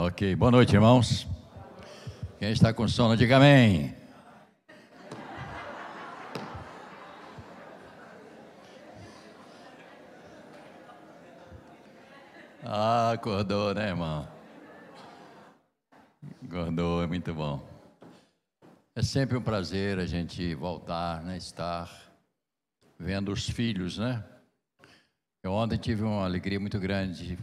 Ok, boa noite, irmãos. Quem está com sono, diga amém. Ah, acordou, né, irmão? Acordou, é muito bom. É sempre um prazer a gente voltar, né, estar vendo os filhos, né? Eu ontem tive uma alegria muito grande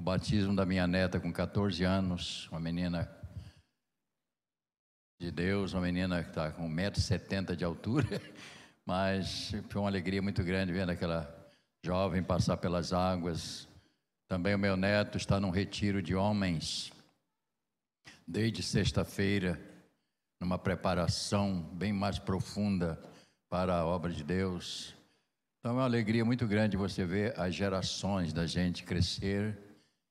o batismo da minha neta com 14 anos, uma menina de Deus, uma menina que está com 1,70m de altura, mas foi uma alegria muito grande vendo aquela jovem passar pelas águas. Também o meu neto está num retiro de homens, desde sexta-feira, numa preparação bem mais profunda para a obra de Deus. Então é uma alegria muito grande você ver as gerações da gente crescer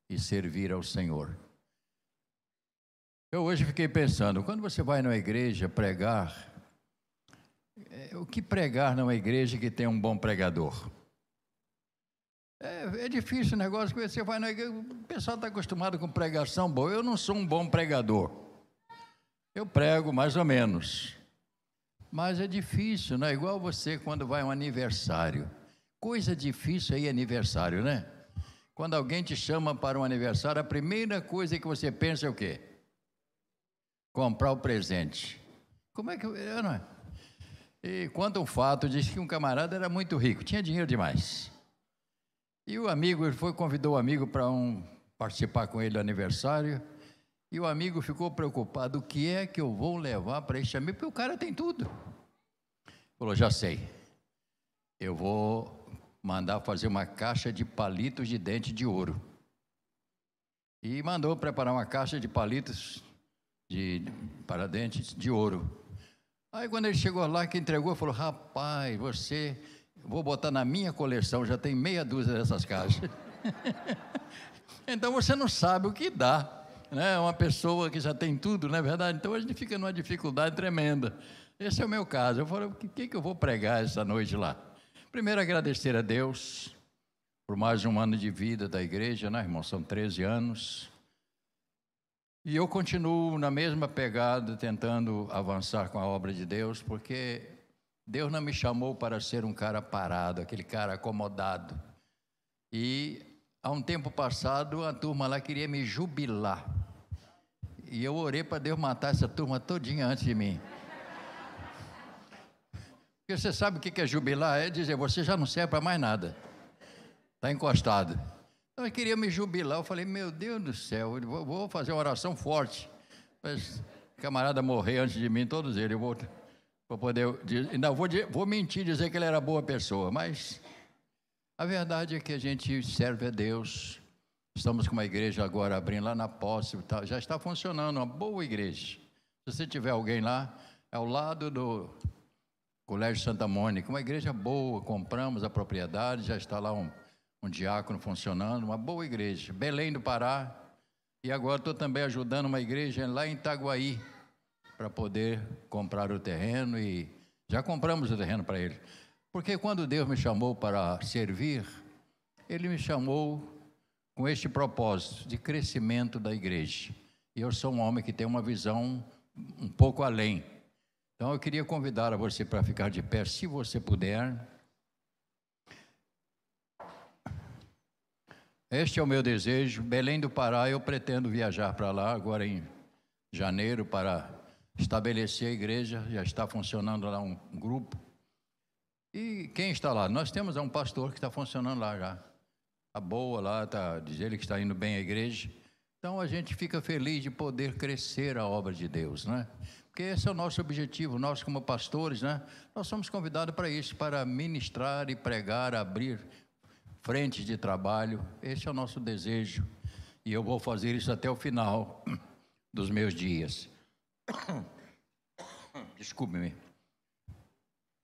e servir ao Senhor. Eu hoje fiquei pensando, quando você vai numa igreja pregar, é, o que pregar numa igreja que tem um bom pregador? É, é difícil o negócio que você vai na igreja, o pessoal está acostumado com pregação boa. Eu não sou um bom pregador. Eu prego mais ou menos. Mas é difícil, não é igual você quando vai a um aniversário. Coisa difícil aí aniversário, né? Quando alguém te chama para um aniversário, a primeira coisa que você pensa é o quê? Comprar o presente. Como é que. Eu não é? E quanto um fato, disse que um camarada era muito rico, tinha dinheiro demais. E o amigo, ele foi, convidou o amigo para um, participar com ele do aniversário. E o amigo ficou preocupado: o que é que eu vou levar para este amigo? Porque o cara tem tudo. Falou: já sei. Eu vou mandar fazer uma caixa de palitos de dente de ouro. E mandou preparar uma caixa de palitos de, para dentes de ouro. Aí quando ele chegou lá, que entregou, falou: Rapaz, você, vou botar na minha coleção, já tem meia dúzia dessas caixas. então você não sabe o que dá. Né? Uma pessoa que já tem tudo, não é verdade? Então a gente fica numa dificuldade tremenda. Esse é o meu caso. Eu falei: O que, que eu vou pregar essa noite lá? Primeiro, agradecer a Deus por mais um ano de vida da igreja, né, irmão? São 13 anos. E eu continuo na mesma pegada, tentando avançar com a obra de Deus, porque Deus não me chamou para ser um cara parado, aquele cara acomodado. E há um tempo passado, a turma lá queria me jubilar. E eu orei para Deus matar essa turma todinha antes de mim. Porque você sabe o que é jubilar? É dizer, você já não serve para mais nada. Está encostado. Então eu queria me jubilar. Eu falei, meu Deus do céu, eu vou fazer uma oração forte. Mas camarada morrer antes de mim, todos eles. Eu vou, vou poder. Ainda vou, vou mentir dizer que ele era boa pessoa, mas a verdade é que a gente serve a Deus. Estamos com uma igreja agora abrindo lá na posse, já está funcionando, uma boa igreja. Se você tiver alguém lá, é ao lado do Colégio Santa Mônica, uma igreja boa, compramos a propriedade, já está lá um, um diácono funcionando, uma boa igreja. Belém do Pará, e agora estou também ajudando uma igreja lá em Itaguaí, para poder comprar o terreno e já compramos o terreno para ele. Porque quando Deus me chamou para servir, Ele me chamou com este propósito de crescimento da igreja. E eu sou um homem que tem uma visão um pouco além. Então eu queria convidar a você para ficar de pé, se você puder. Este é o meu desejo. Belém do Pará, eu pretendo viajar para lá agora em janeiro para estabelecer a igreja. Já está funcionando lá um grupo. E quem está lá? Nós temos um pastor que está funcionando lá já. Está boa lá, tá, diz ele que está indo bem à igreja. Então a gente fica feliz de poder crescer a obra de Deus, né? Porque esse é o nosso objetivo, nós como pastores, né? Nós somos convidados para isso, para ministrar e pregar, abrir frentes de trabalho. Esse é o nosso desejo. E eu vou fazer isso até o final dos meus dias. Desculpe-me.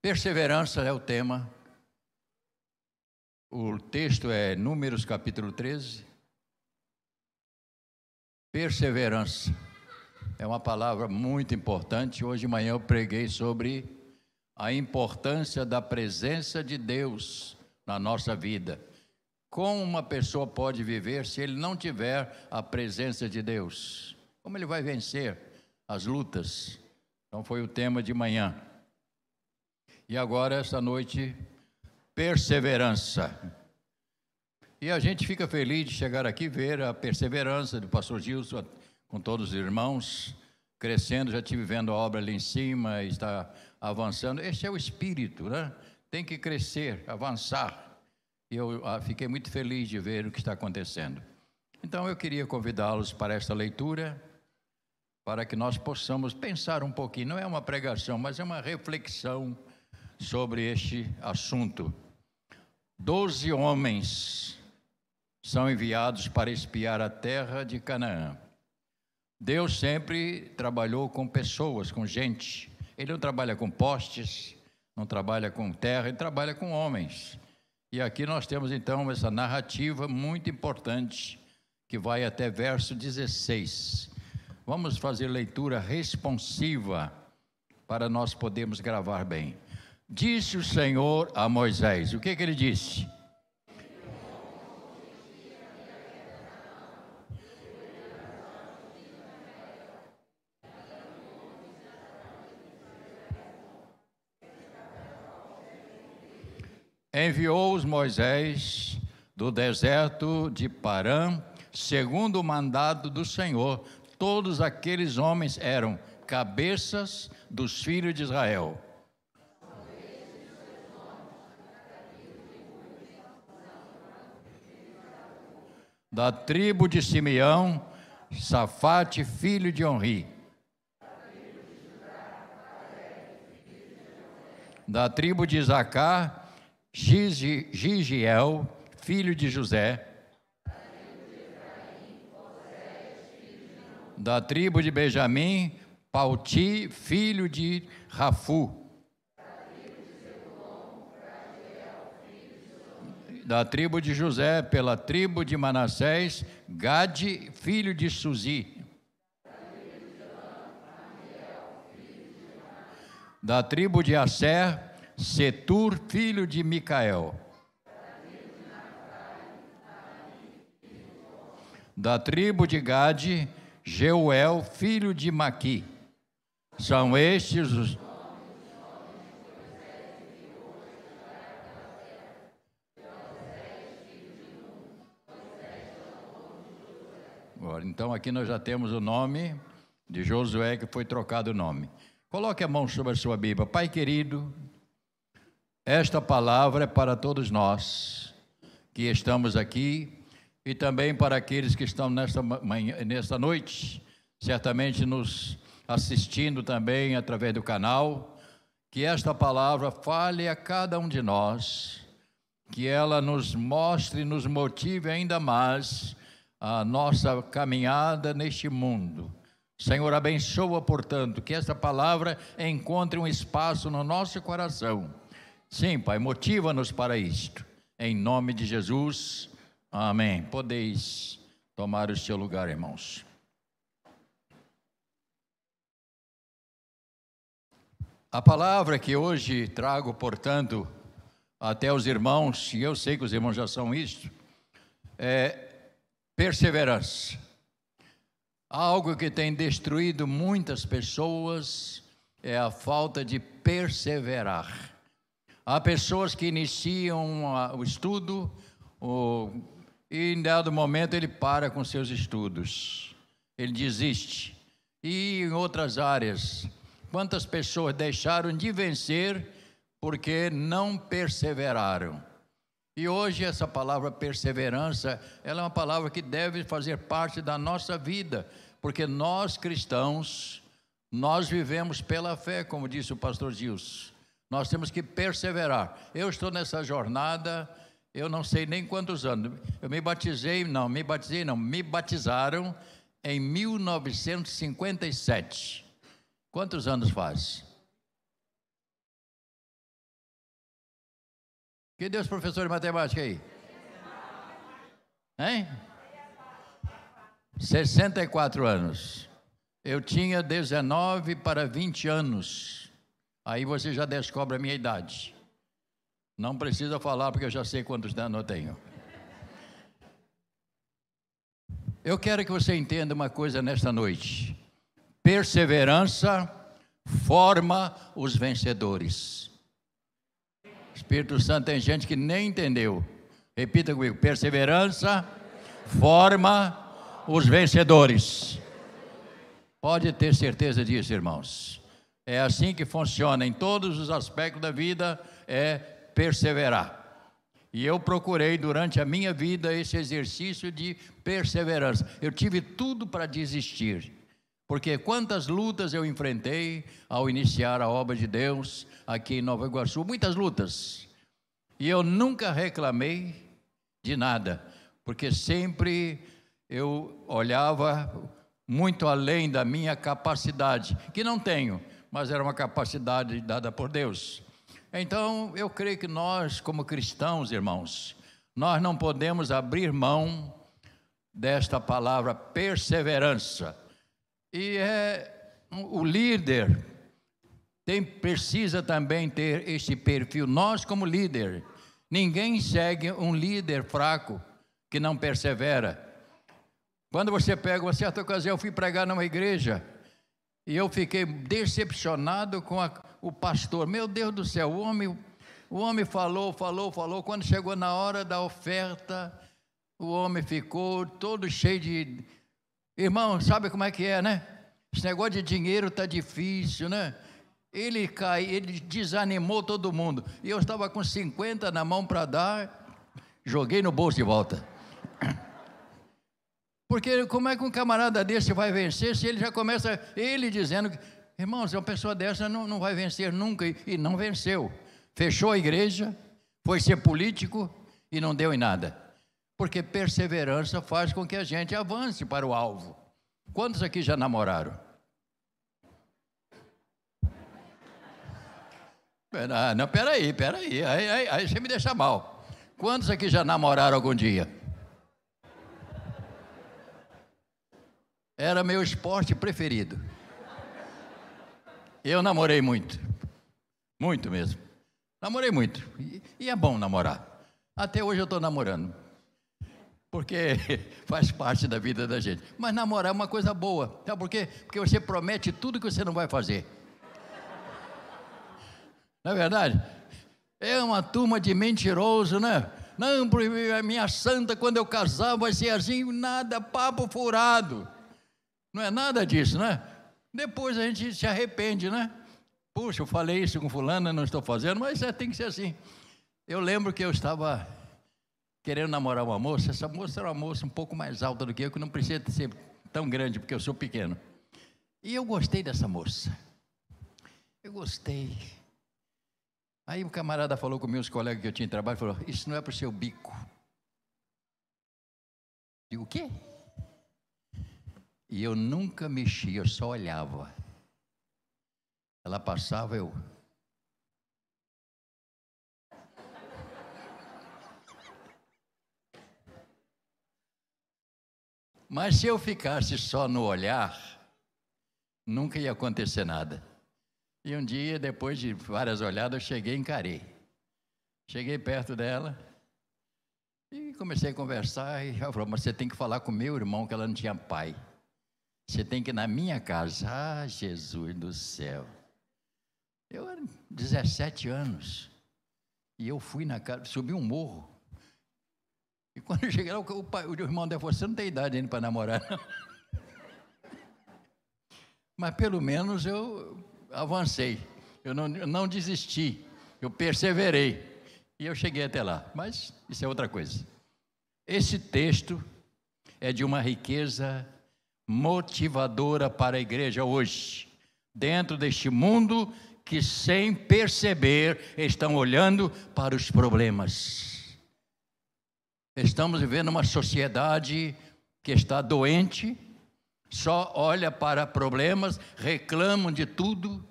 Perseverança é o tema. O texto é Números capítulo 13. Perseverança é uma palavra muito importante. Hoje de manhã eu preguei sobre a importância da presença de Deus na nossa vida. Como uma pessoa pode viver se ele não tiver a presença de Deus? Como ele vai vencer as lutas? Então, foi o tema de manhã. E agora, esta noite, perseverança. E a gente fica feliz de chegar aqui ver a perseverança do pastor Gilson com todos os irmãos, crescendo. Já estive vendo a obra ali em cima, está avançando. Este é o espírito, né? Tem que crescer, avançar. E eu ah, fiquei muito feliz de ver o que está acontecendo. Então eu queria convidá-los para esta leitura, para que nós possamos pensar um pouquinho. Não é uma pregação, mas é uma reflexão sobre este assunto. Doze homens são enviados para espiar a terra de Canaã. Deus sempre trabalhou com pessoas, com gente. Ele não trabalha com postes, não trabalha com terra, ele trabalha com homens. E aqui nós temos então essa narrativa muito importante que vai até verso 16. Vamos fazer leitura responsiva para nós podermos gravar bem. Disse o Senhor a Moisés: O que, que ele disse? Enviou-os Moisés do deserto de Parã, segundo o mandado do Senhor. Todos aqueles homens eram cabeças dos filhos de Israel. da tribo de Simeão, Safate, filho de Onri. Da tribo de Isacar, Gigiel, filho de José. Da tribo de Benjamim, Pauti, filho de Rafu. da tribo de José, pela tribo de Manassés, Gade, filho de Suzi. Da tribo de Asser, Setur, filho de Micael. Da tribo de Gade, Jeuel, filho de Maqui. São estes os Agora, então aqui nós já temos o nome de Josué que foi trocado o nome. Coloque a mão sobre a sua Bíblia. Pai querido, esta palavra é para todos nós que estamos aqui e também para aqueles que estão nesta, manhã, nesta noite, certamente nos assistindo também através do canal. Que esta palavra fale a cada um de nós, que ela nos mostre, nos motive ainda mais a nossa caminhada neste mundo. Senhor, abençoa, portanto, que esta palavra encontre um espaço no nosso coração. Sim, Pai, motiva-nos para isto. Em nome de Jesus, amém. Podeis tomar o seu lugar, irmãos. A palavra que hoje trago, portanto, até os irmãos, e eu sei que os irmãos já são isto, é Perseverança. Algo que tem destruído muitas pessoas é a falta de perseverar. Há pessoas que iniciam o estudo o, e em dado momento ele para com seus estudos, ele desiste. E em outras áreas, quantas pessoas deixaram de vencer porque não perseveraram? E hoje essa palavra perseverança, ela é uma palavra que deve fazer parte da nossa vida, porque nós cristãos, nós vivemos pela fé, como disse o pastor Gilson. Nós temos que perseverar. Eu estou nessa jornada, eu não sei nem quantos anos. Eu me batizei, não, me batizei não, me batizaram em 1957. Quantos anos faz? Que Deus, professor de matemática aí? Hein? 64 anos. Eu tinha 19 para 20 anos. Aí você já descobre a minha idade. Não precisa falar, porque eu já sei quantos anos eu tenho. Eu quero que você entenda uma coisa nesta noite. Perseverança forma os vencedores. Espírito Santo tem gente que nem entendeu. Repita comigo: perseverança forma os vencedores. Pode ter certeza disso, irmãos. É assim que funciona em todos os aspectos da vida, é perseverar. E eu procurei durante a minha vida esse exercício de perseverança. Eu tive tudo para desistir. Porque quantas lutas eu enfrentei ao iniciar a obra de Deus aqui em Nova Iguaçu, muitas lutas. E eu nunca reclamei de nada, porque sempre eu olhava muito além da minha capacidade, que não tenho, mas era uma capacidade dada por Deus. Então, eu creio que nós, como cristãos, irmãos, nós não podemos abrir mão desta palavra perseverança. E é o líder tem, precisa também ter este perfil. Nós, como líder, ninguém segue um líder fraco que não persevera. Quando você pega uma certa ocasião, eu fui pregar numa igreja e eu fiquei decepcionado com a, o pastor. Meu Deus do céu, o homem, o homem falou, falou, falou. Quando chegou na hora da oferta, o homem ficou todo cheio de. Irmão, sabe como é que é, né? Esse negócio de dinheiro está difícil, né? Ele caiu, ele desanimou todo mundo. E eu estava com 50 na mão para dar, joguei no bolso de volta. Porque como é que um camarada desse vai vencer se ele já começa, ele dizendo irmãos, uma pessoa dessa não, não vai vencer nunca, e, e não venceu. Fechou a igreja, foi ser político e não deu em nada. Porque perseverança faz com que a gente avance para o alvo. Quantos aqui já namoraram? Ah, não, peraí, peraí, aí, aí, aí você me deixa mal. Quantos aqui já namoraram algum dia? Era meu esporte preferido. Eu namorei muito. Muito mesmo. Namorei muito. E, e é bom namorar. Até hoje eu estou namorando. Porque faz parte da vida da gente. Mas namorar é uma coisa boa. Sabe por quê? Porque você promete tudo que você não vai fazer. Não é verdade? É uma turma de mentiroso, né? Não, minha santa, quando eu casar, vai ser assim, nada, papo furado. Não é nada disso, né? Depois a gente se arrepende, né? Puxa, eu falei isso com fulano, não estou fazendo, mas é, tem que ser assim. Eu lembro que eu estava querendo namorar uma moça, essa moça era uma moça um pouco mais alta do que eu, que não precisa ser tão grande, porque eu sou pequeno. E eu gostei dessa moça. Eu gostei. Aí o camarada falou com meus colegas que eu tinha trabalho, falou, isso não é para o seu bico. Digo, o quê? E eu nunca mexia, eu só olhava. Ela passava, eu. Mas se eu ficasse só no olhar, nunca ia acontecer nada. E um dia, depois de várias olhadas, eu cheguei e encarei. Cheguei perto dela e comecei a conversar. E ela falou: Mas você tem que falar com meu irmão, que ela não tinha pai. Você tem que ir na minha casa. Ah, Jesus do céu. Eu era 17 anos. E eu fui na casa, subi um morro. E quando eu cheguei lá, o, pai, o irmão dela falou: Você não tem idade ainda para namorar, não. Mas pelo menos eu avancei. Eu não, eu não desisti. Eu perseverei. E eu cheguei até lá. Mas isso é outra coisa. Esse texto é de uma riqueza motivadora para a igreja hoje, dentro deste mundo que, sem perceber, estão olhando para os problemas. Estamos vivendo uma sociedade que está doente, só olha para problemas, reclamam de tudo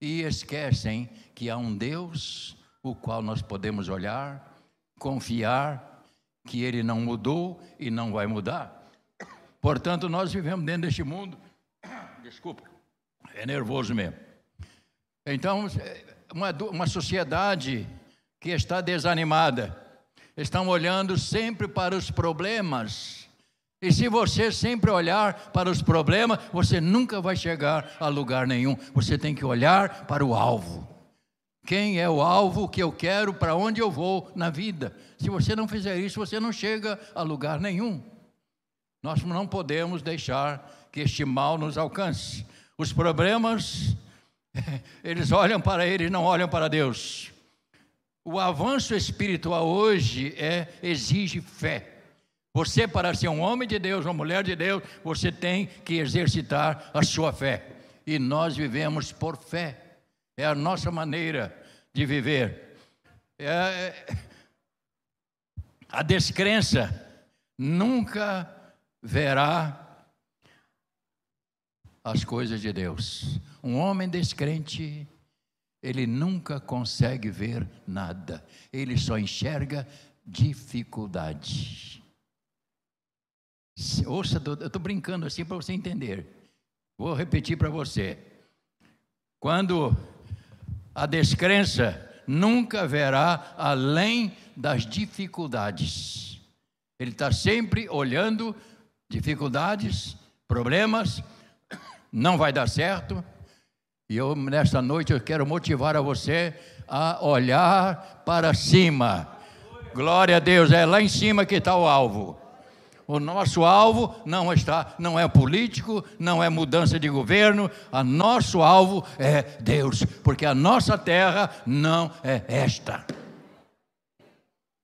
e esquecem que há um Deus o qual nós podemos olhar, confiar que ele não mudou e não vai mudar. Portanto, nós vivemos dentro deste mundo. Desculpa, é nervoso mesmo. Então, uma, uma sociedade que está desanimada, estão olhando sempre para os problemas E se você sempre olhar para os problemas, você nunca vai chegar a lugar nenhum. Você tem que olhar para o alvo. Quem é o alvo que eu quero, para onde eu vou na vida? Se você não fizer isso, você não chega a lugar nenhum. Nós não podemos deixar que este mal nos alcance. Os problemas, eles olham para ele e não olham para Deus. O avanço espiritual hoje é exige fé. Você, para ser um homem de Deus, uma mulher de Deus, você tem que exercitar a sua fé. E nós vivemos por fé. É a nossa maneira de viver. É, a descrença nunca verá as coisas de Deus. Um homem descrente, ele nunca consegue ver nada. Ele só enxerga dificuldade. Ouça, eu estou brincando assim para você entender. Vou repetir para você. Quando a descrença nunca verá além das dificuldades. Ele está sempre olhando dificuldades, problemas, não vai dar certo. E eu, nesta noite, eu quero motivar a você a olhar para cima. Glória a Deus, é lá em cima que está o alvo. O nosso alvo não está, não é político, não é mudança de governo, a nosso alvo é Deus, porque a nossa terra não é esta.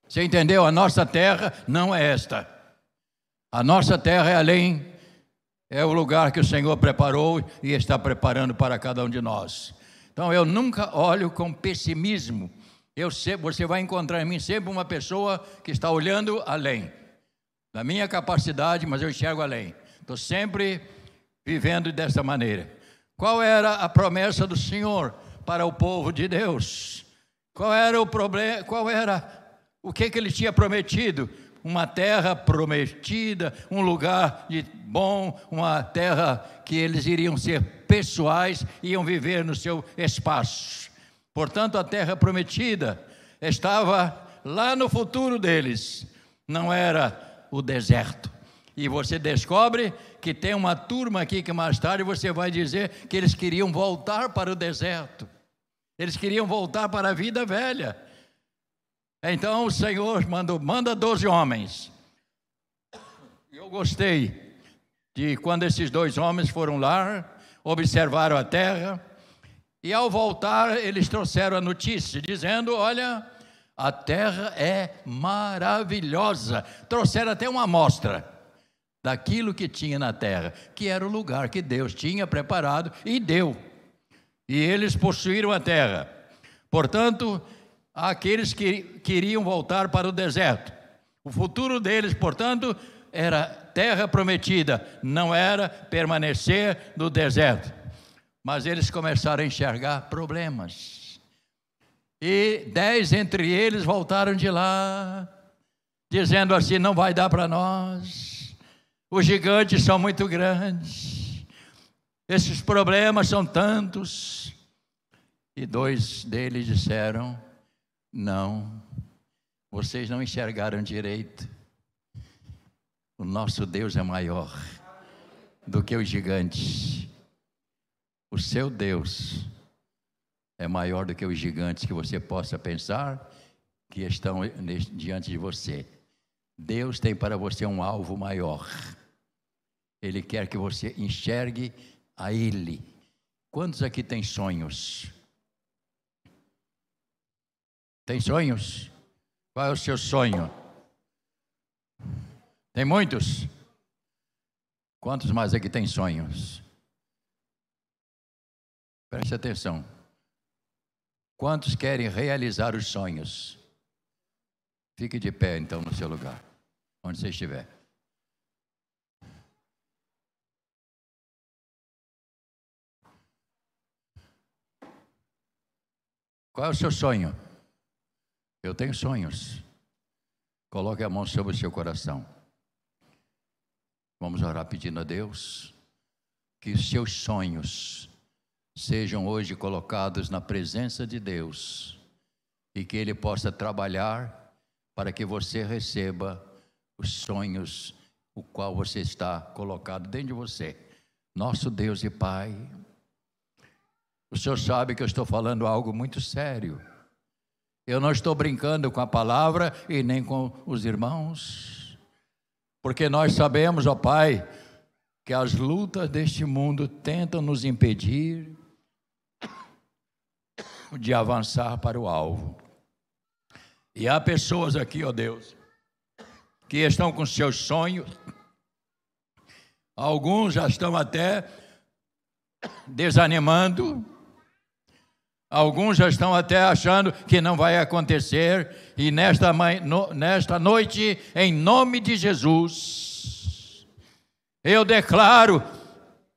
Você entendeu? A nossa terra não é esta. A nossa terra é além, é o lugar que o Senhor preparou e está preparando para cada um de nós. Então eu nunca olho com pessimismo. Eu sei, você vai encontrar em mim sempre uma pessoa que está olhando além da minha capacidade, mas eu enxergo além. Estou sempre vivendo dessa maneira. Qual era a promessa do Senhor para o povo de Deus? Qual era o problema? Qual era o que, que ele tinha prometido? Uma terra prometida, um lugar de bom, uma terra que eles iriam ser pessoais, iam viver no seu espaço. Portanto, a terra prometida estava lá no futuro deles. Não era o deserto. E você descobre que tem uma turma aqui que mais tarde você vai dizer que eles queriam voltar para o deserto. Eles queriam voltar para a vida velha. Então o Senhor mandou, manda doze homens. Eu gostei de quando esses dois homens foram lá, observaram a terra, e ao voltar eles trouxeram a notícia, dizendo: Olha, a terra é maravilhosa. Trouxeram até uma amostra daquilo que tinha na terra, que era o lugar que Deus tinha preparado e deu. E eles possuíram a terra. Portanto, aqueles que queriam voltar para o deserto. O futuro deles, portanto, era terra prometida, não era permanecer no deserto. Mas eles começaram a enxergar problemas e dez entre eles voltaram de lá, dizendo assim: não vai dar para nós, os gigantes são muito grandes, esses problemas são tantos. E dois deles disseram: não, vocês não enxergaram direito. O nosso Deus é maior do que os gigantes. O seu Deus é maior do que os gigantes que você possa pensar que estão diante de você. Deus tem para você um alvo maior. Ele quer que você enxergue a Ele. Quantos aqui têm sonhos? Tem sonhos? Qual é o seu sonho? Tem muitos? Quantos mais aqui têm sonhos? Preste atenção. Quantos querem realizar os sonhos? Fique de pé então no seu lugar, onde você estiver. Qual é o seu sonho? Eu tenho sonhos. Coloque a mão sobre o seu coração. Vamos orar pedindo a Deus que seus sonhos sejam hoje colocados na presença de Deus e que Ele possa trabalhar para que você receba os sonhos o qual você está colocado dentro de você. Nosso Deus e Pai. O Senhor sabe que eu estou falando algo muito sério. Eu não estou brincando com a palavra e nem com os irmãos, porque nós sabemos, ó Pai, que as lutas deste mundo tentam nos impedir de avançar para o alvo. E há pessoas aqui, ó Deus, que estão com seus sonhos, alguns já estão até desanimando, alguns já estão até achando que não vai acontecer, e nesta, nesta noite, em nome de Jesus, eu declaro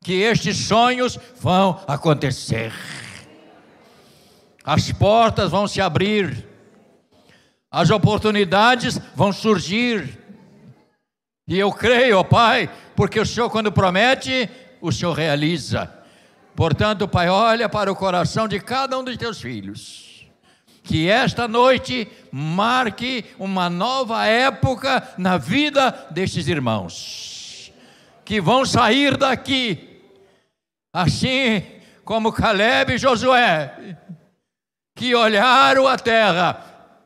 que estes sonhos vão acontecer, as portas vão se abrir, as oportunidades vão surgir. E eu creio, ó Pai, porque o Senhor, quando promete, o Senhor realiza. Portanto, Pai, olha para o coração de cada um dos teus filhos. Que esta noite marque uma nova época na vida destes irmãos. Que vão sair daqui, assim como Caleb e Josué, que olharam a terra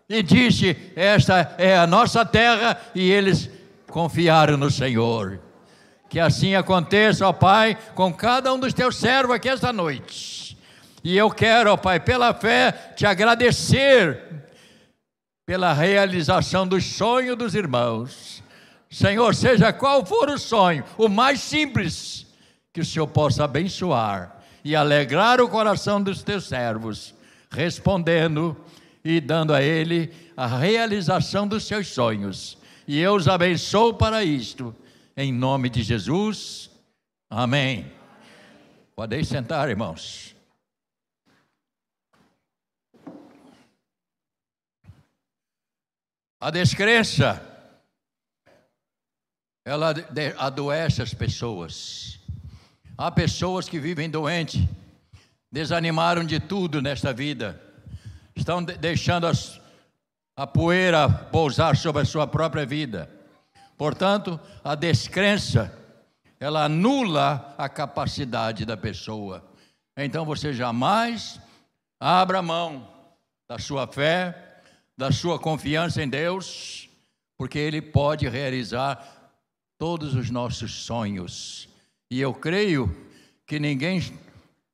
e disse: Esta é a nossa terra, e eles confiaram no Senhor. Que assim aconteça, ó Pai, com cada um dos teus servos aqui esta noite. E eu quero, ó Pai, pela fé, te agradecer pela realização dos sonhos dos irmãos. Senhor, seja qual for o sonho, o mais simples, que o Senhor possa abençoar e alegrar o coração dos teus servos, respondendo e dando a ele a realização dos seus sonhos. E eu os abençoo para isto, em nome de Jesus. Amém. Podem sentar, irmãos. A descrença, ela adoece as pessoas. Há pessoas que vivem doentes, desanimaram de tudo nesta vida estão deixando as, a poeira pousar sobre a sua própria vida. Portanto, a descrença, ela anula a capacidade da pessoa. Então você jamais abra mão da sua fé, da sua confiança em Deus, porque Ele pode realizar todos os nossos sonhos. E eu creio que ninguém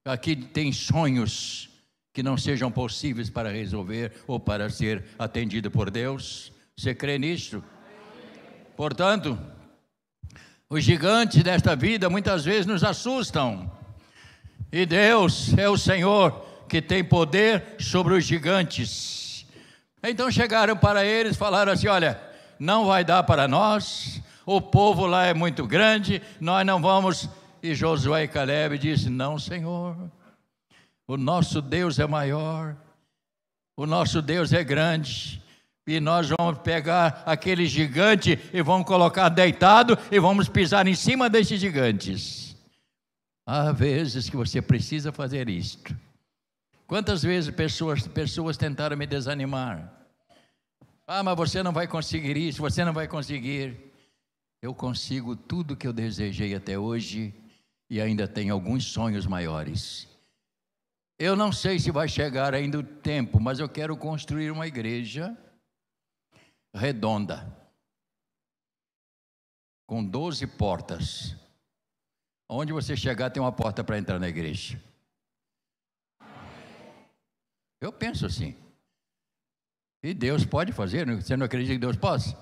aqui tem sonhos que não sejam possíveis para resolver ou para ser atendido por Deus. Você crê nisso? Portanto, os gigantes desta vida muitas vezes nos assustam. E Deus é o Senhor que tem poder sobre os gigantes. Então chegaram para eles e falaram assim: Olha, não vai dar para nós, o povo lá é muito grande, nós não vamos. E Josué e Caleb disse: Não, Senhor, o nosso Deus é maior, o nosso Deus é grande. E nós vamos pegar aquele gigante e vamos colocar deitado e vamos pisar em cima desses gigantes. Há vezes que você precisa fazer isto. Quantas vezes pessoas, pessoas tentaram me desanimar? Ah, mas você não vai conseguir isso, você não vai conseguir. Eu consigo tudo que eu desejei até hoje e ainda tenho alguns sonhos maiores. Eu não sei se vai chegar ainda o tempo, mas eu quero construir uma igreja redonda, com 12 portas. Onde você chegar, tem uma porta para entrar na igreja. Eu penso assim. E Deus pode fazer, você não acredita que Deus possa?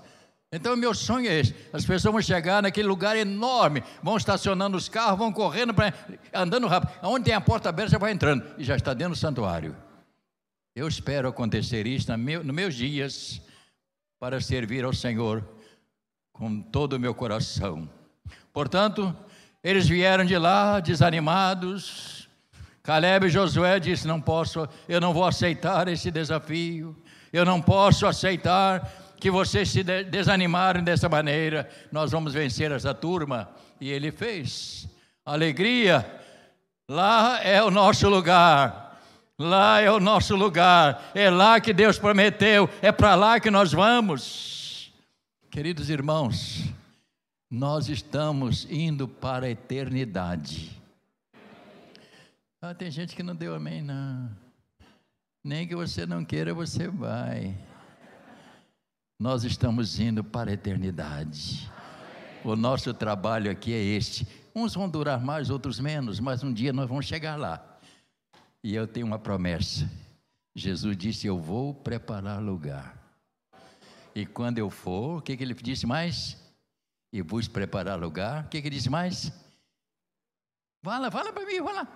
Então, meu sonho é esse: as pessoas vão chegar naquele lugar enorme, vão estacionando os carros, vão correndo, pra, andando rápido. Onde tem a porta aberta, já vai entrando e já está dentro do santuário. Eu espero acontecer isso nos meu, meus dias, para servir ao Senhor com todo o meu coração. Portanto, eles vieram de lá desanimados. Caleb e Josué disse: Não posso, eu não vou aceitar esse desafio, eu não posso aceitar que vocês se desanimaram dessa maneira, nós vamos vencer essa turma. E ele fez. Alegria, lá é o nosso lugar. Lá é o nosso lugar, é lá que Deus prometeu, é para lá que nós vamos. Queridos irmãos, Nós estamos indo para a eternidade. Ah, tem gente que não deu amém, não. Nem que você não queira, você vai. Nós estamos indo para a eternidade. O nosso trabalho aqui é este. Uns vão durar mais, outros menos, mas um dia nós vamos chegar lá. E eu tenho uma promessa. Jesus disse: Eu vou preparar lugar. E quando eu for, o que, que ele disse mais? E vos preparar lugar. O que, que ele disse mais? Fala, fala para mim, fala.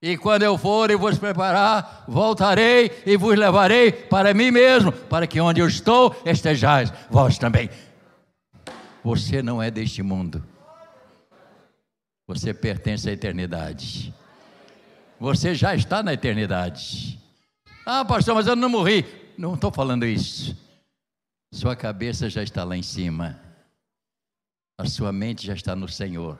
E quando eu for e vos preparar, voltarei e vos levarei para mim mesmo, para que onde eu estou estejais vós também. Você não é deste mundo. Você pertence à eternidade. Você já está na eternidade. Ah, pastor, mas eu não morri. Não estou falando isso. Sua cabeça já está lá em cima. A sua mente já está no Senhor.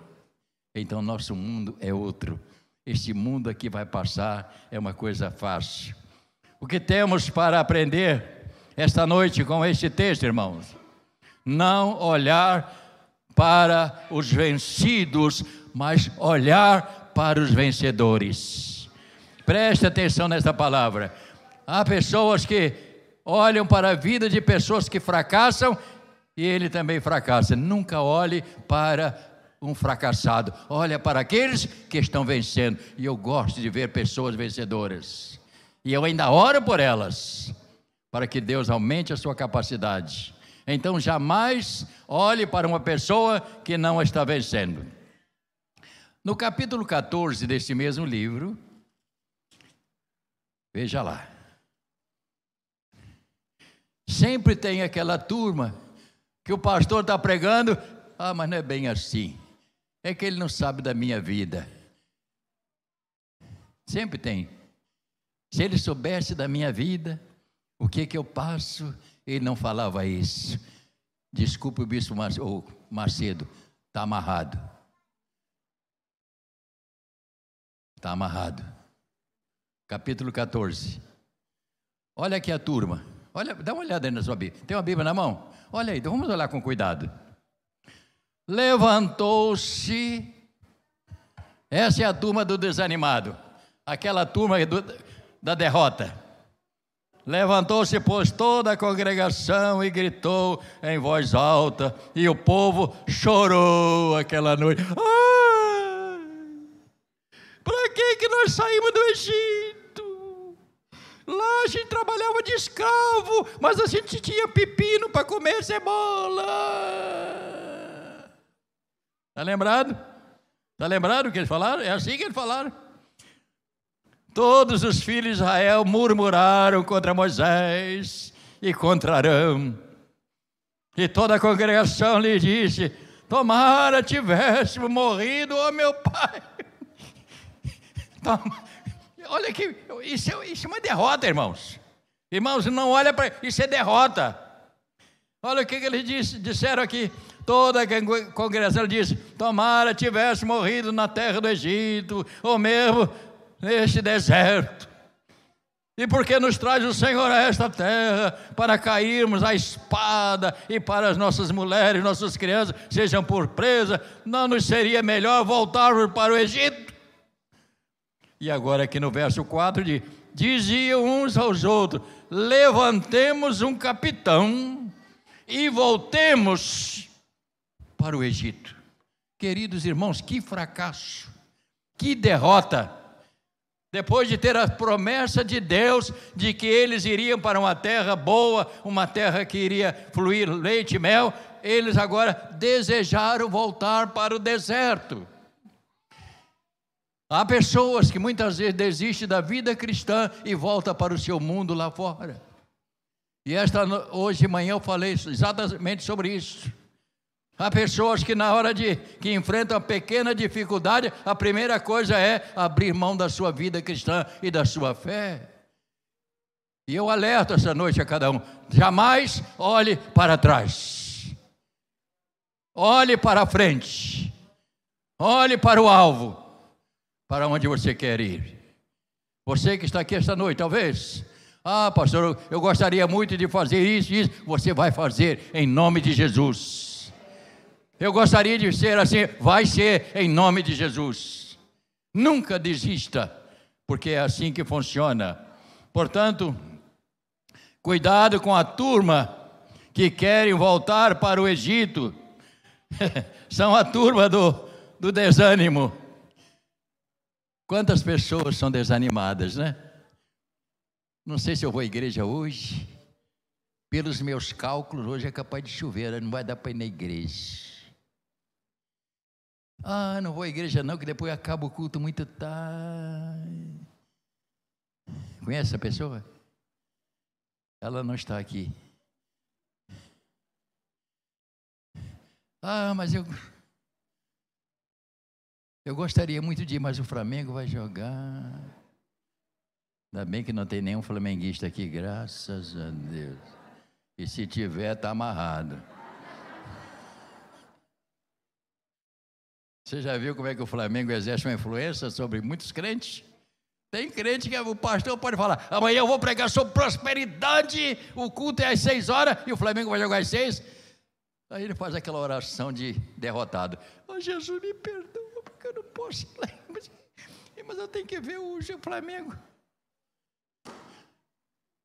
Então, nosso mundo é outro. Este mundo aqui vai passar, é uma coisa fácil. O que temos para aprender esta noite com este texto, irmãos? Não olhar para os vencidos, mas olhar para os vencedores. Preste atenção nesta palavra. Há pessoas que olham para a vida de pessoas que fracassam e ele também fracassa. Nunca olhe para um fracassado, olha para aqueles que estão vencendo. E eu gosto de ver pessoas vencedoras. E eu ainda oro por elas, para que Deus aumente a sua capacidade. Então jamais olhe para uma pessoa que não está vencendo. No capítulo 14 desse mesmo livro, veja lá. Sempre tem aquela turma que o pastor está pregando, ah, mas não é bem assim é que ele não sabe da minha vida. Sempre tem. Se ele soubesse da minha vida, o que que eu passo, ele não falava isso. Desculpe o bispo Macedo, está amarrado. Está amarrado. Capítulo 14. Olha aqui a turma. Olha, dá uma olhada aí na sua Bíblia. Tem uma Bíblia na mão? Olha aí, então vamos olhar com cuidado levantou-se. Essa é a turma do desanimado, aquela turma do, da derrota. Levantou-se, pois, toda a congregação e gritou em voz alta, e o povo chorou aquela noite. Ah, para que, que nós saímos do Egito? Lá a gente trabalhava de escravo, mas a gente tinha pepino para comer cebola. Está lembrado? Está lembrado o que eles falaram? É assim que eles falaram. Todos os filhos de Israel murmuraram contra Moisés e contra Arão. E toda a congregação lhe disse: Tomara tivéssemos morrido, ó meu pai. Olha que isso, é, isso é uma derrota, irmãos. Irmãos, não olha para isso é derrota. Olha o que, que eles disse, disseram aqui. Toda a congregação disse: Tomara tivesse morrido na terra do Egito, ou mesmo neste deserto. E porque nos traz o Senhor a esta terra para cairmos à espada e para as nossas mulheres, nossas crianças sejam por presa, não nos seria melhor voltarmos para o Egito? E agora aqui no verso 4 diz: diziam uns aos outros: levantemos um capitão e voltemos para o Egito. Queridos irmãos, que fracasso, que derrota. Depois de ter a promessa de Deus de que eles iriam para uma terra boa, uma terra que iria fluir leite e mel, eles agora desejaram voltar para o deserto. Há pessoas que muitas vezes desistem da vida cristã e voltam para o seu mundo lá fora. E esta hoje de manhã eu falei exatamente sobre isso. Há pessoas que na hora de que enfrentam pequena dificuldade, a primeira coisa é abrir mão da sua vida cristã e da sua fé. E eu alerto essa noite a cada um: jamais olhe para trás. Olhe para frente. Olhe para o alvo, para onde você quer ir. Você que está aqui esta noite, talvez. Ah, pastor, eu gostaria muito de fazer isso, isso. Você vai fazer em nome de Jesus. Eu gostaria de ser assim, vai ser em nome de Jesus. Nunca desista, porque é assim que funciona. Portanto, cuidado com a turma que querem voltar para o Egito. São a turma do, do desânimo. Quantas pessoas são desanimadas, né? Não sei se eu vou à igreja hoje. Pelos meus cálculos, hoje é capaz de chover, não vai dar para ir na igreja. Ah, não vou à igreja não, que depois acaba o culto muito tarde. Conhece essa pessoa? Ela não está aqui. Ah, mas eu. Eu gostaria muito de ir, mas o Flamengo vai jogar. Ainda bem que não tem nenhum flamenguista aqui, graças a Deus. E se tiver, está amarrado. Você já viu como é que o Flamengo exerce uma influência sobre muitos crentes? Tem crente que o pastor pode falar: amanhã eu vou pregar sobre prosperidade, o culto é às seis horas e o Flamengo vai jogar às seis. Aí ele faz aquela oração de derrotado: oh, Jesus me perdoa, eu não posso ir lá. Mas, mas eu tenho que ver o Flamengo.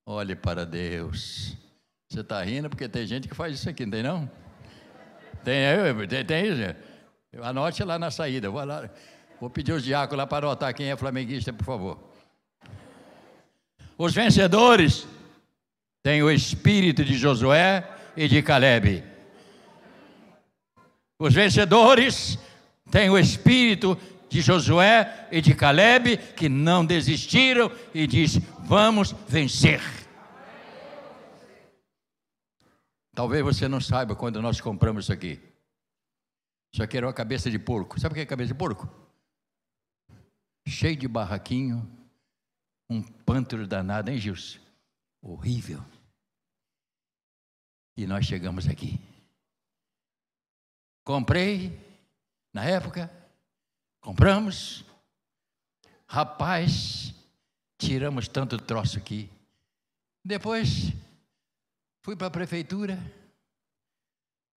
Olhe para Deus. Você está rindo porque tem gente que faz isso aqui, não tem não? Tem, tem, tem Anote lá na saída. Vou, lá, vou pedir os diáconos lá para anotar quem é flamenguista, por favor. Os vencedores têm o espírito de Josué e de Caleb. Os vencedores têm o espírito de Josué e de Caleb que não desistiram e diz: "Vamos vencer". Talvez você não saiba quando nós compramos isso aqui. Isso aqui era uma cabeça de porco. Sabe o que é cabeça de porco? Cheio de barraquinho, um pântano danado, hein, Gilson? Horrível. E nós chegamos aqui. Comprei, na época, compramos. Rapaz, tiramos tanto troço aqui. Depois, fui para a prefeitura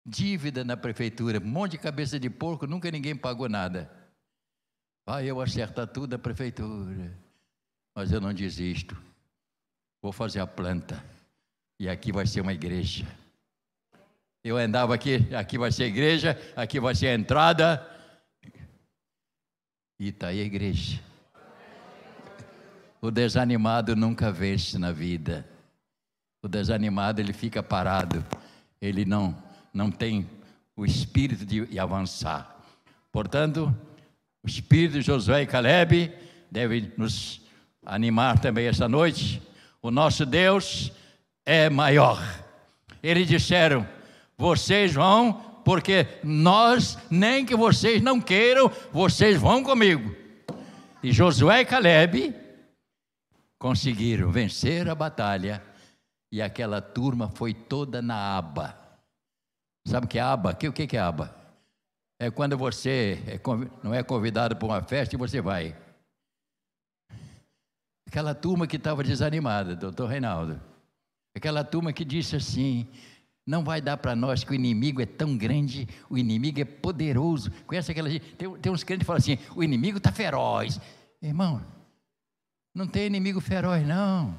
dívida na prefeitura, um monte de cabeça de porco, nunca ninguém pagou nada. Vai eu acertar tudo a prefeitura, mas eu não desisto. Vou fazer a planta e aqui vai ser uma igreja. Eu andava aqui, aqui vai ser igreja, aqui vai ser a entrada. E está aí a igreja. O desanimado nunca vence na vida. O desanimado ele fica parado, ele não não tem o espírito de avançar. Portanto, o espírito de Josué e Caleb deve nos animar também esta noite. O nosso Deus é maior. Eles disseram: vocês vão, porque nós, nem que vocês não queiram, vocês vão comigo. E Josué e Caleb conseguiram vencer a batalha, e aquela turma foi toda na aba. Sabe que é aba? O que é aba? É quando você é, não é convidado para uma festa e você vai. Aquela turma que estava desanimada, doutor Reinaldo. Aquela turma que disse assim: não vai dar para nós que o inimigo é tão grande, o inimigo é poderoso. Conhece aquela gente? Tem, tem uns crentes que falam assim: o inimigo está feroz. Irmão, não tem inimigo feroz, não.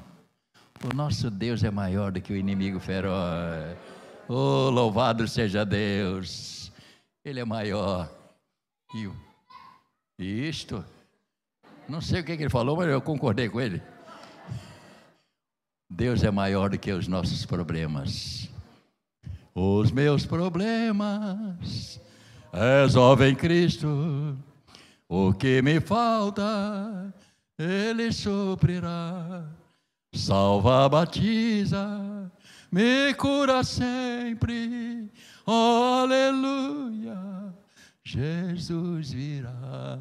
O nosso Deus é maior do que o inimigo feroz. Oh, louvado seja Deus. Ele é maior. E isto, não sei o que ele falou, mas eu concordei com ele. Deus é maior do que os nossos problemas. Os meus problemas resolvem Cristo. O que me falta, Ele suprirá. Salva, batiza, me cura sempre. Aleluia, Jesus virá.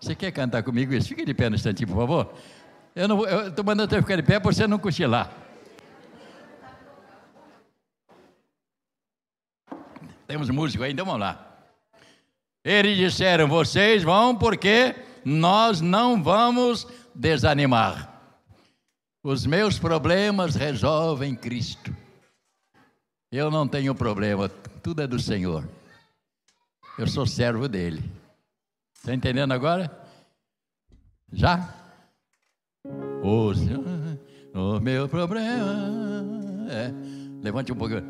Você quer cantar comigo isso? Fique de pé no instantinho, por favor. Eu estou mandando você ficar de pé para você não cochilar. Temos músico aí, então vamos lá. Eles disseram: vocês vão porque nós não vamos desanimar. Os meus problemas resolvem Cristo. Eu não tenho problema, tudo é do Senhor. Eu sou servo dele. Está entendendo agora? Já? O, o meu problema. É. Levante um pouquinho.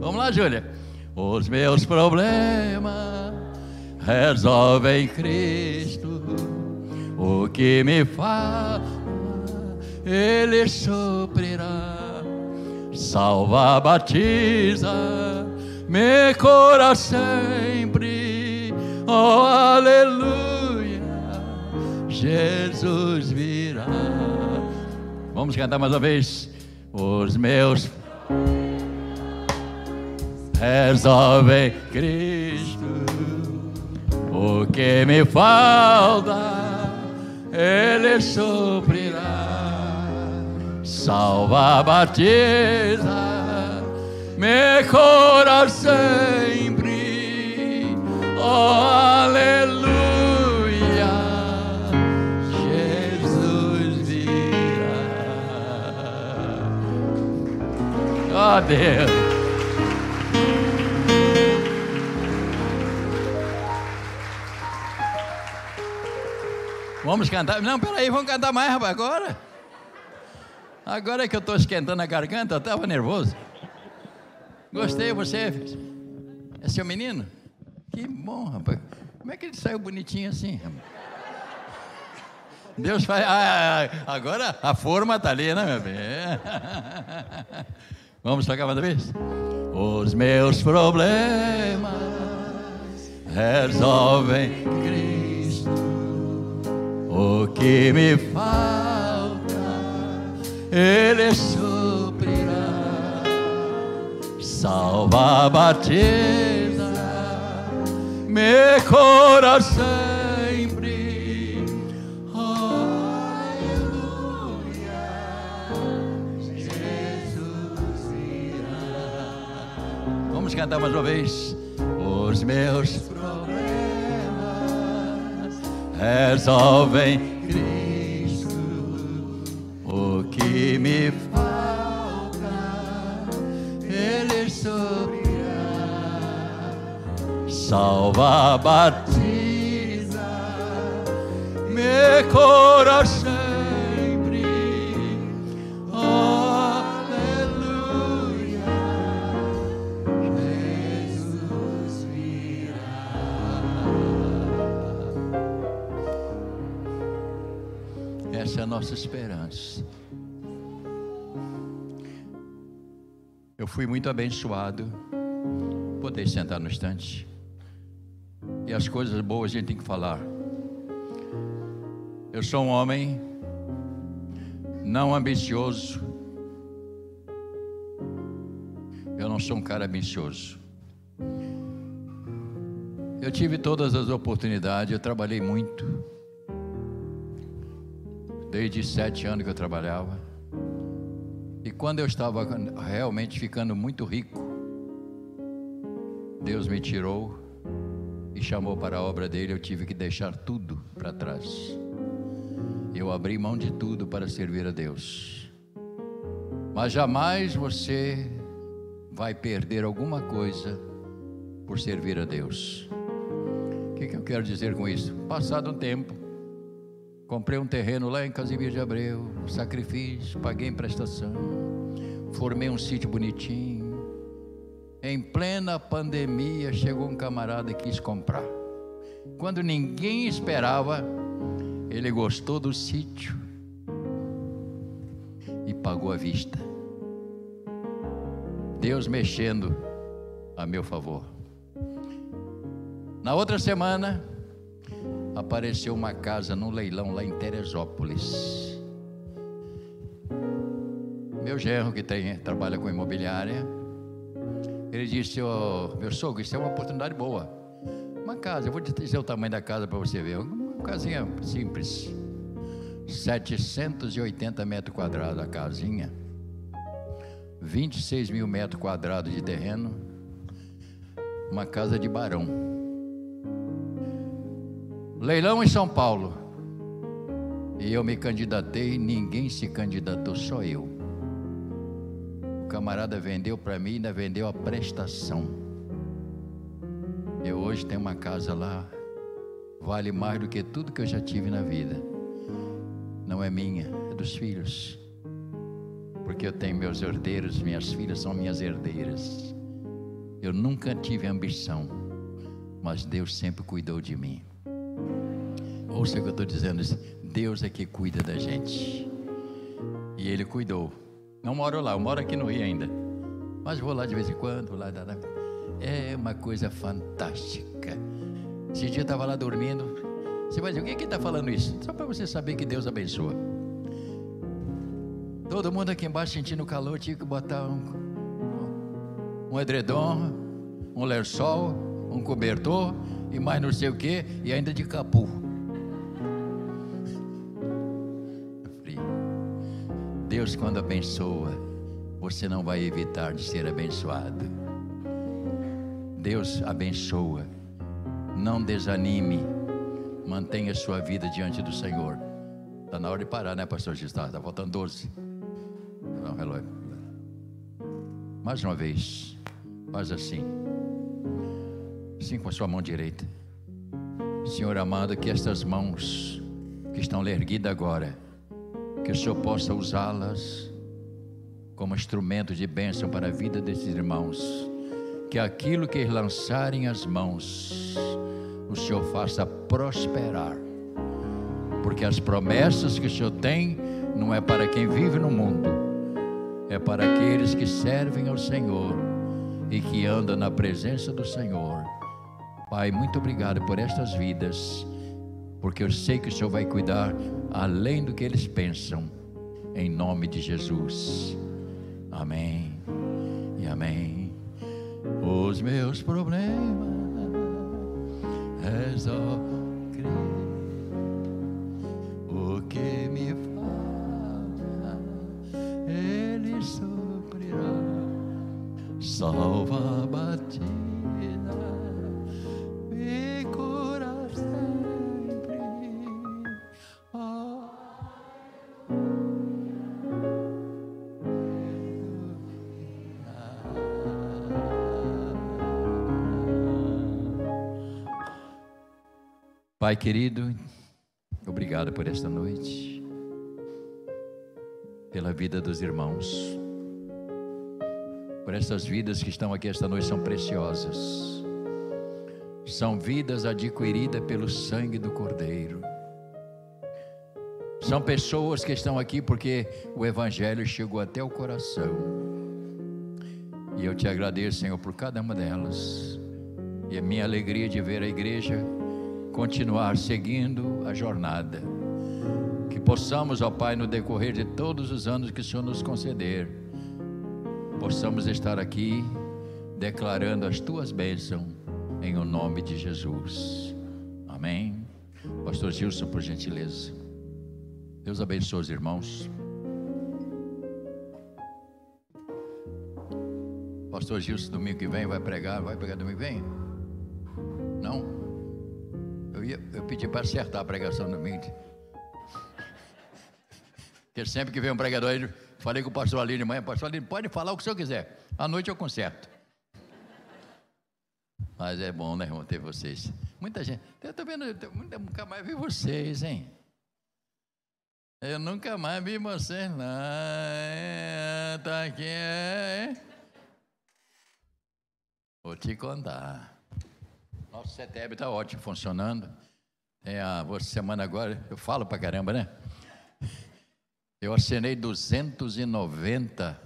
Vamos lá, Júlia. Os meus problemas resolvem Cristo. O que me fala, Ele suprirá salva, batiza, me cura sempre, oh aleluia, Jesus virá. Vamos cantar mais uma vez, os meus resolvem Cristo, o que me falta, Ele suprirá salva, batiza, me cura sempre, oh aleluia, Jesus virá. Oh Deus. Vamos cantar? Não, peraí, vamos cantar mais, agora. Agora é que eu estou esquentando a garganta, eu estava nervoso. Gostei, você é seu menino? Que bom, rapaz. Como é que ele saiu bonitinho assim? Deus faz. Ah, agora a forma está ali, né, meu bem? Vamos tocar mais uma vez? Os meus problemas resolvem Cristo. O que me faz ele suprirá, salva, batiza, me cura sempre. Aleluia, Jesus irá. Vamos cantar mais uma vez. Os meus problemas resolvem que salva, batiza, me coração. Essa é a nossa esperança. Eu fui muito abençoado. Poder sentar no instante. As coisas boas a gente tem que falar. Eu sou um homem não ambicioso. Eu não sou um cara ambicioso. Eu tive todas as oportunidades, eu trabalhei muito. Desde sete anos que eu trabalhava. E quando eu estava realmente ficando muito rico, Deus me tirou e chamou para a obra dele. Eu tive que deixar tudo para trás. Eu abri mão de tudo para servir a Deus. Mas jamais você vai perder alguma coisa por servir a Deus. O que, que eu quero dizer com isso? Passado um tempo, Comprei um terreno lá em Casimiro de Abreu, sacrifício, paguei em prestação, formei um sítio bonitinho. Em plena pandemia, chegou um camarada e quis comprar. Quando ninguém esperava, ele gostou do sítio e pagou à vista. Deus mexendo a meu favor. Na outra semana, apareceu uma casa no leilão lá em Teresópolis. Meu genro, que tem, trabalha com imobiliária, ele disse: oh, Meu sogro, isso é uma oportunidade boa. Uma casa, eu vou dizer o tamanho da casa para você ver. Uma casinha simples. 780 metros quadrados a casinha. 26 mil metros quadrados de terreno. uma casa de barão. Leilão em São Paulo. E eu me candidatei, ninguém se candidatou, só eu. O camarada vendeu para mim, ainda vendeu a prestação. Eu hoje tenho uma casa lá, vale mais do que tudo que eu já tive na vida. Não é minha, é dos filhos. Porque eu tenho meus herdeiros, minhas filhas são minhas herdeiras. Eu nunca tive ambição, mas Deus sempre cuidou de mim. Ouça o que eu estou dizendo: Deus é que cuida da gente. E Ele cuidou. Não moro lá, eu moro aqui no Rio ainda. Mas vou lá de vez em quando, lá, É uma coisa fantástica. Esse dia eu estava lá dormindo. Você vai dizer, o que está falando isso? Só para você saber que Deus abençoa. Todo mundo aqui embaixo sentindo calor, tinha que botar um, um edredom, um lençol, um cobertor e mais não sei o que, e ainda de capu. Deus, quando abençoa, você não vai evitar de ser abençoado. Deus abençoa. Não desanime. Mantenha sua vida diante do Senhor. Está na hora de parar, né, pastor Gustavo? Está faltando 12. Não, relógio. Mais uma vez. Faz assim. Assim com a sua mão direita. Senhor amado, que estas mãos que estão erguidas agora que o Senhor possa usá-las como instrumento de bênção para a vida desses irmãos. Que aquilo que lançarem as mãos, o Senhor faça prosperar. Porque as promessas que o Senhor tem não é para quem vive no mundo, é para aqueles que servem ao Senhor e que andam na presença do Senhor. Pai, muito obrigado por estas vidas porque eu sei que o Senhor vai cuidar além do que eles pensam, em nome de Jesus. Amém e amém. Os meus problemas crer o que me falta, Ele suprirá, salva a batida. Pai querido, obrigado por esta noite, pela vida dos irmãos, por essas vidas que estão aqui esta noite são preciosas, são vidas adquiridas pelo sangue do Cordeiro. São pessoas que estão aqui porque o Evangelho chegou até o coração. E eu te agradeço, Senhor, por cada uma delas. E a minha alegria de ver a igreja continuar seguindo a jornada. Que possamos, ó Pai, no decorrer de todos os anos que o Senhor nos conceder, possamos estar aqui declarando as tuas bênçãos em o nome de Jesus. Amém. Pastor Gilson, por gentileza. Deus abençoe os irmãos. Pastor Gilson, domingo que vem, vai pregar. Vai pregar domingo que vem? Não? Ia, eu pedi para acertar a pregação no domingo. Porque sempre que vem um pregador aí, falei com o pastor Aline de manhã, pastor Aline, pode falar o que o senhor quiser. À noite eu conserto. Mas é bom, né, irmão, ter vocês. Muita gente. Eu vendo, eu nunca mais vi vocês, hein? Eu nunca mais vi vocês lá. Tá aqui, é. Vou te contar. Nosso CETEB está ótimo, funcionando. É a semana agora, eu falo para caramba, né? Eu assinei 290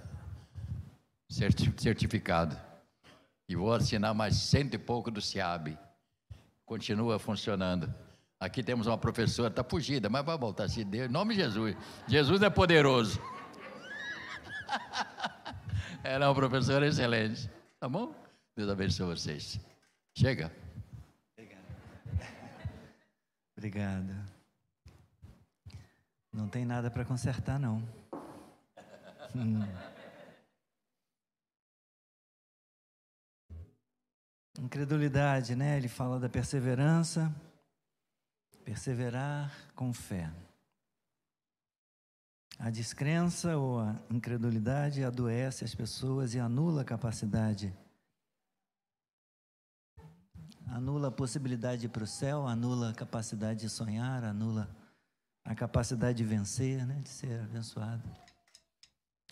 certificados. E vou assinar mais cento e pouco do SIAB. Continua funcionando. Aqui temos uma professora, está fugida, mas vai voltar se Deus. Em nome de Jesus. Jesus é poderoso. Ela é uma professora excelente. Tá bom? Deus abençoe vocês. Chega. Obrigado. Não tem nada para consertar, não. Hum. Incredulidade, né? Ele fala da perseverança, perseverar com fé. A descrença ou a incredulidade adoece as pessoas e anula a capacidade. Anula a possibilidade de ir para o céu, anula a capacidade de sonhar, anula a capacidade de vencer, né, de ser abençoado.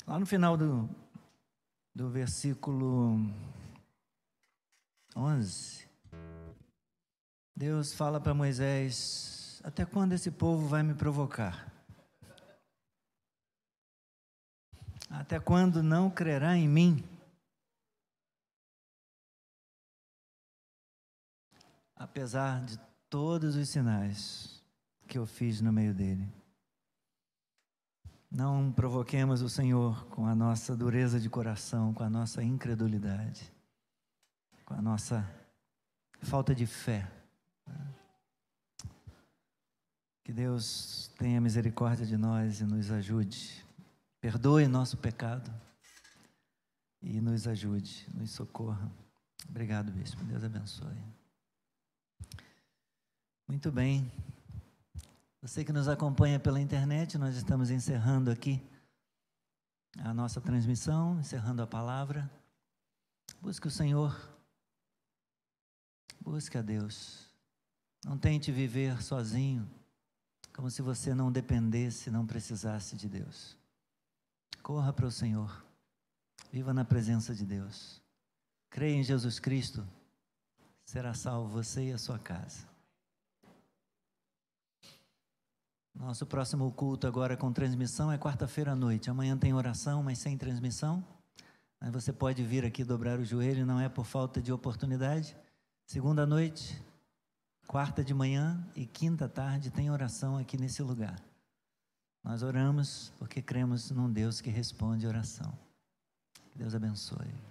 Lá no final do, do versículo 11, Deus fala para Moisés: Até quando esse povo vai me provocar? Até quando não crerá em mim? Apesar de todos os sinais que eu fiz no meio dele. Não provoquemos o Senhor com a nossa dureza de coração, com a nossa incredulidade, com a nossa falta de fé. Que Deus tenha misericórdia de nós e nos ajude Perdoe nosso pecado e nos ajude, nos socorra. Obrigado, bispo. Deus abençoe. Muito bem. Você que nos acompanha pela internet, nós estamos encerrando aqui a nossa transmissão, encerrando a palavra. Busque o Senhor. Busque a Deus. Não tente viver sozinho, como se você não dependesse, não precisasse de Deus. Corra para o Senhor. Viva na presença de Deus. Creia em Jesus Cristo. Será salvo você e a sua casa. Nosso próximo culto agora com transmissão é quarta-feira à noite. Amanhã tem oração, mas sem transmissão. Aí você pode vir aqui dobrar o joelho, não é por falta de oportunidade. Segunda noite, quarta de manhã e quinta tarde tem oração aqui nesse lugar. Nós oramos porque cremos num Deus que responde oração. Deus abençoe.